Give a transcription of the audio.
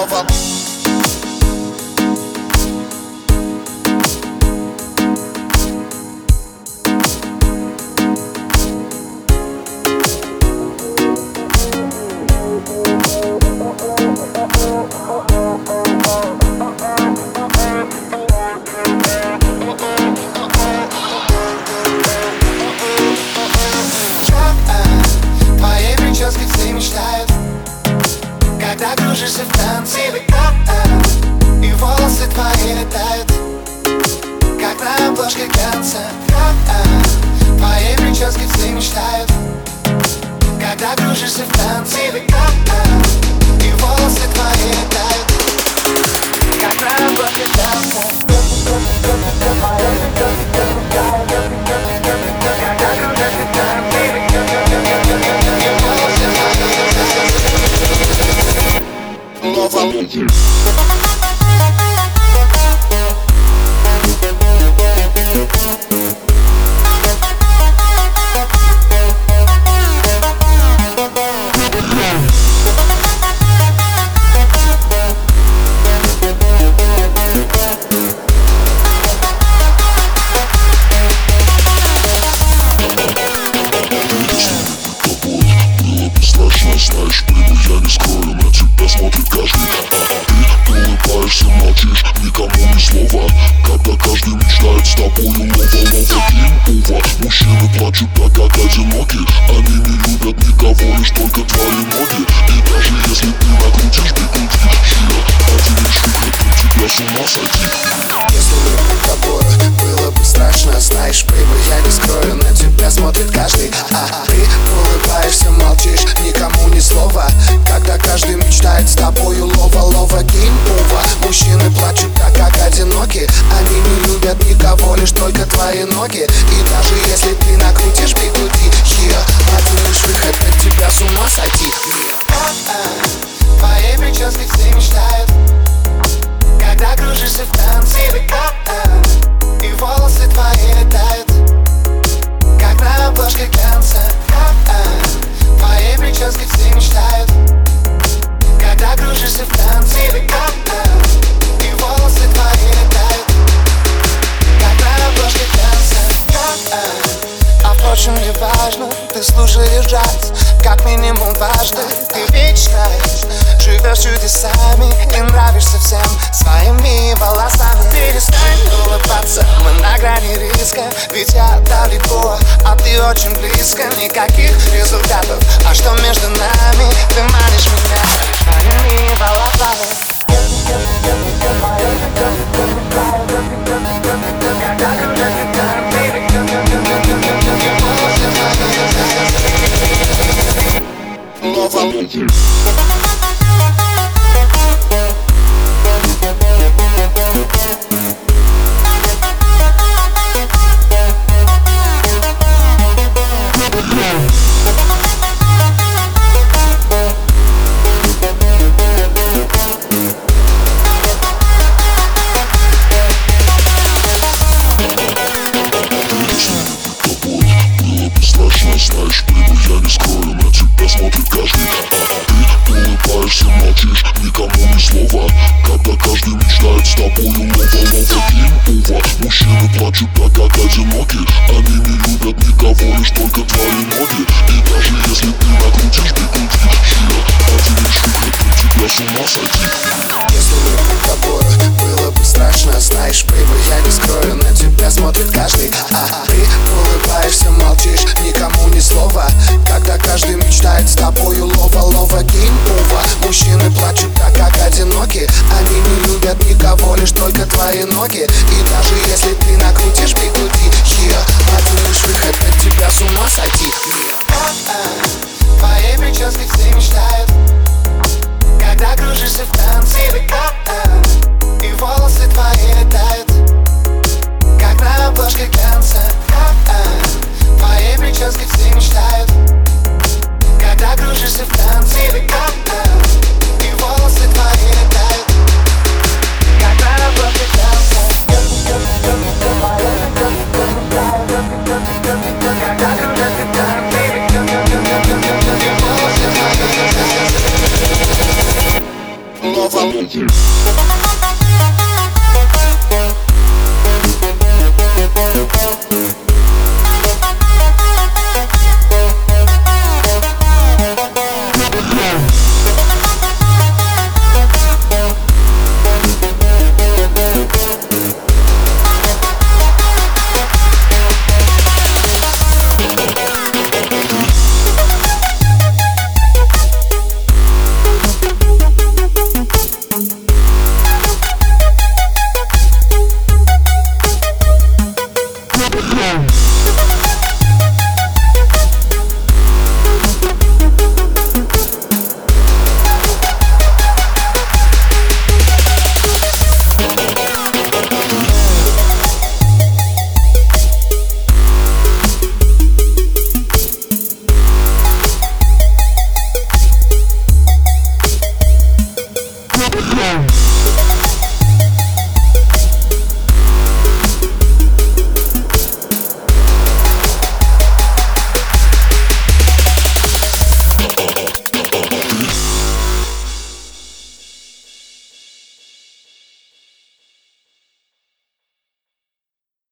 Лова кружишься в танце И волосы твои летают Как на обложке конца Твоей прической все мечтают Когда кружишься в танце И волосы твои летают Как на обложке танца Thank you. Джаз Как минимум дважды. Ты вечно Живешь чудесами и нравишься всем Своими волосами Перестань улыбаться, мы на грани риска. Ведь я далеко, а ты очень близко. Никаких результатов, а что между нами? Ты манишь меня Лова А ты улыбаешься, молчишь Никому ни слова. Когда каждый мечтает с тобою Лова, лова, ува. Мужчины плачут так, как одиноки. Они не любят никого, лишь только твои ноги. И даже если ты накрутишь бигуди yeah, Один лишь выход от тебя с ума сойти. Yeah. Твоей прической все мечтают. Когда кружишься в танце И волосы твои летают на обложке глянца Твоей прическе все мечтают Когда кружишься в танце И волосы твои летают Когда на обложке глянца Когда кружишься в танце Love, I